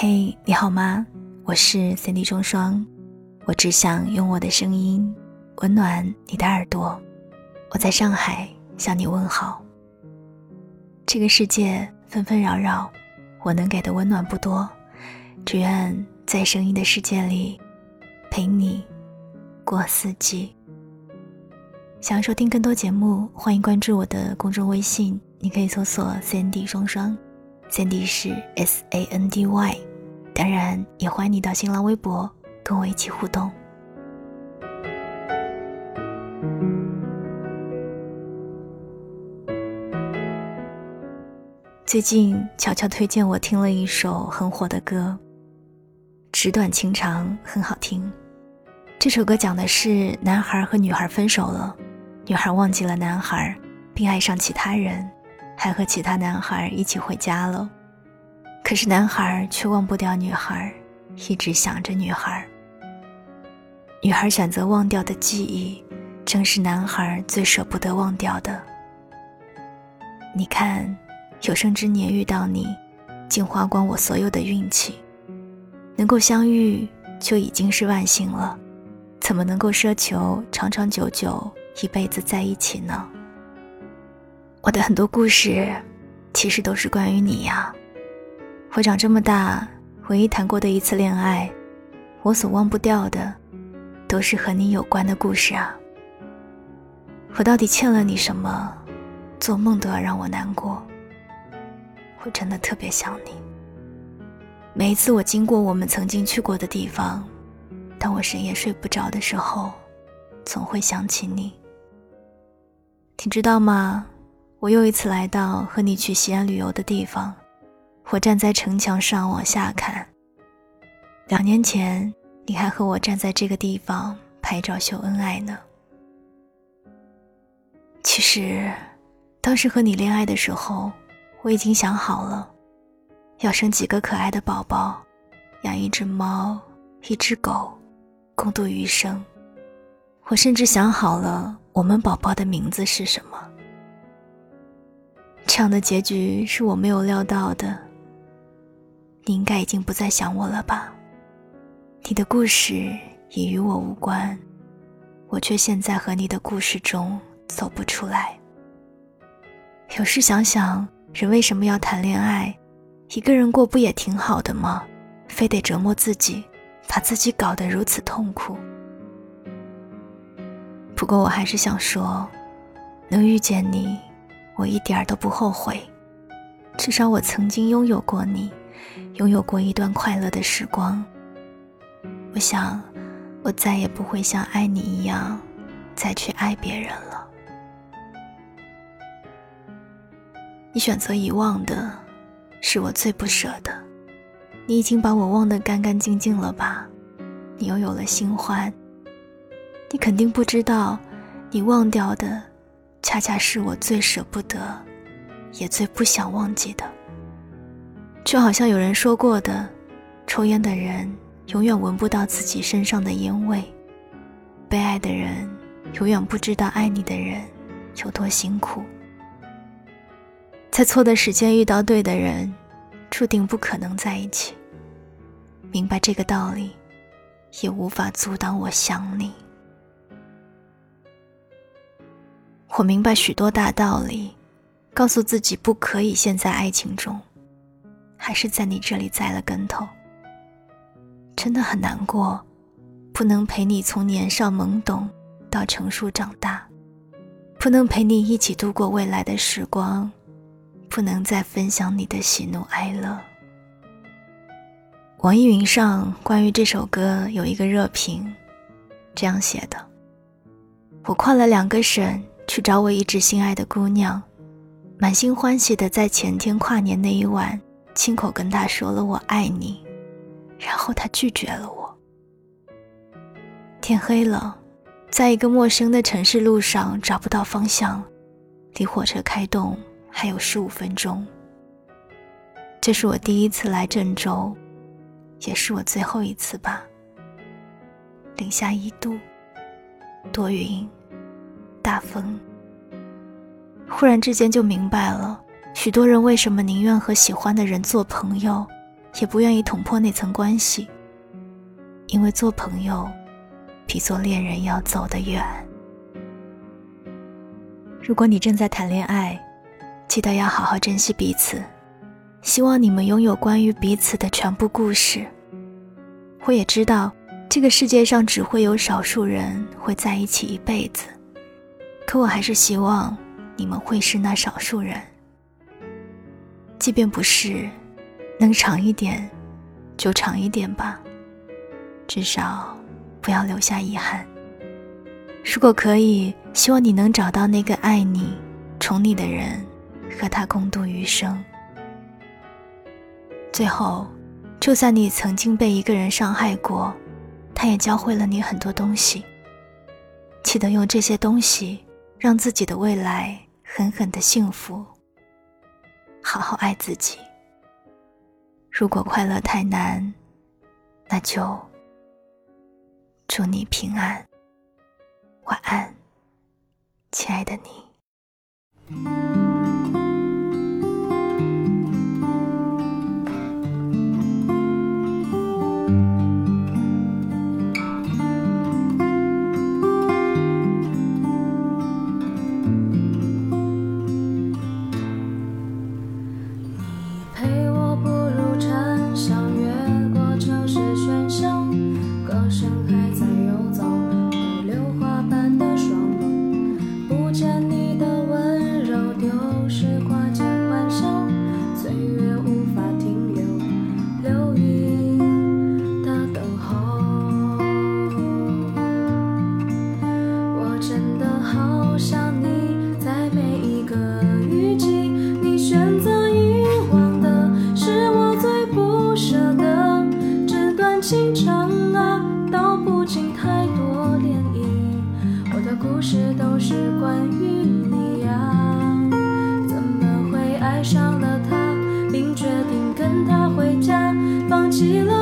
嘿，你好吗？我是 Cindy 双双，我只想用我的声音温暖你的耳朵。我在上海向你问好。这个世界纷纷扰扰，我能给的温暖不多，只愿在声音的世界里陪你过四季。想要收听更多节目，欢迎关注我的公众微信，你可以搜索 Cindy 双双，Cindy 是 S A N D Y。当然，也欢迎你到新浪微博跟我一起互动。最近，乔乔推荐我听了一首很火的歌，《纸短情长》，很好听。这首歌讲的是男孩和女孩分手了，女孩忘记了男孩，并爱上其他人，还和其他男孩一起回家了。可是男孩却忘不掉女孩，一直想着女孩。女孩选择忘掉的记忆，正是男孩最舍不得忘掉的。你看，有生之年遇到你，竟花光我所有的运气。能够相遇就已经是万幸了，怎么能够奢求长长久久一辈子在一起呢？我的很多故事，其实都是关于你呀。我长这么大，唯一谈过的一次恋爱，我所忘不掉的，都是和你有关的故事啊。我到底欠了你什么？做梦都要让我难过。我真的特别想你。每一次我经过我们曾经去过的地方，当我深夜睡不着的时候，总会想起你。你知道吗？我又一次来到和你去西安旅游的地方。我站在城墙上往下看。两年前，你还和我站在这个地方拍照秀恩爱呢。其实，当时和你恋爱的时候，我已经想好了，要生几个可爱的宝宝，养一只猫，一只狗，共度余生。我甚至想好了我们宝宝的名字是什么。这样的结局是我没有料到的。你应该已经不再想我了吧？你的故事已与我无关，我却陷在和你的故事中走不出来。有时想想，人为什么要谈恋爱？一个人过不也挺好的吗？非得折磨自己，把自己搞得如此痛苦。不过我还是想说，能遇见你，我一点儿都不后悔。至少我曾经拥有过你。拥有过一段快乐的时光，我想，我再也不会像爱你一样，再去爱别人了。你选择遗忘的，是我最不舍的。你已经把我忘得干干净净了吧？你又有了新欢。你肯定不知道，你忘掉的，恰恰是我最舍不得，也最不想忘记的。就好像有人说过的，抽烟的人永远闻不到自己身上的烟味，被爱的人永远不知道爱你的人有多辛苦。在错的时间遇到对的人，注定不可能在一起。明白这个道理，也无法阻挡我想你。我明白许多大道理，告诉自己不可以陷在爱情中。还是在你这里栽了跟头，真的很难过，不能陪你从年少懵懂到成熟长大，不能陪你一起度过未来的时光，不能再分享你的喜怒哀乐。网易云上关于这首歌有一个热评，这样写的：我跨了两个省去找我一直心爱的姑娘，满心欢喜的在前天跨年那一晚。亲口跟他说了我爱你，然后他拒绝了我。天黑了，在一个陌生的城市路上找不到方向，离火车开动还有十五分钟。这是我第一次来郑州，也是我最后一次吧。零下一度，多云，大风。忽然之间就明白了。许多人为什么宁愿和喜欢的人做朋友，也不愿意捅破那层关系，因为做朋友比做恋人要走得远。如果你正在谈恋爱，记得要好好珍惜彼此，希望你们拥有关于彼此的全部故事。我也知道，这个世界上只会有少数人会在一起一辈子，可我还是希望你们会是那少数人。即便不是，能长一点，就长一点吧，至少不要留下遗憾。如果可以，希望你能找到那个爱你、宠你的人，和他共度余生。最后。就算你曾经被一个人伤害过，他也教会了你很多东西。记得用这些东西，让自己的未来狠狠的幸福。好好爱自己。如果快乐太难，那就祝你平安，晚安，亲爱的你。生孩子。都是。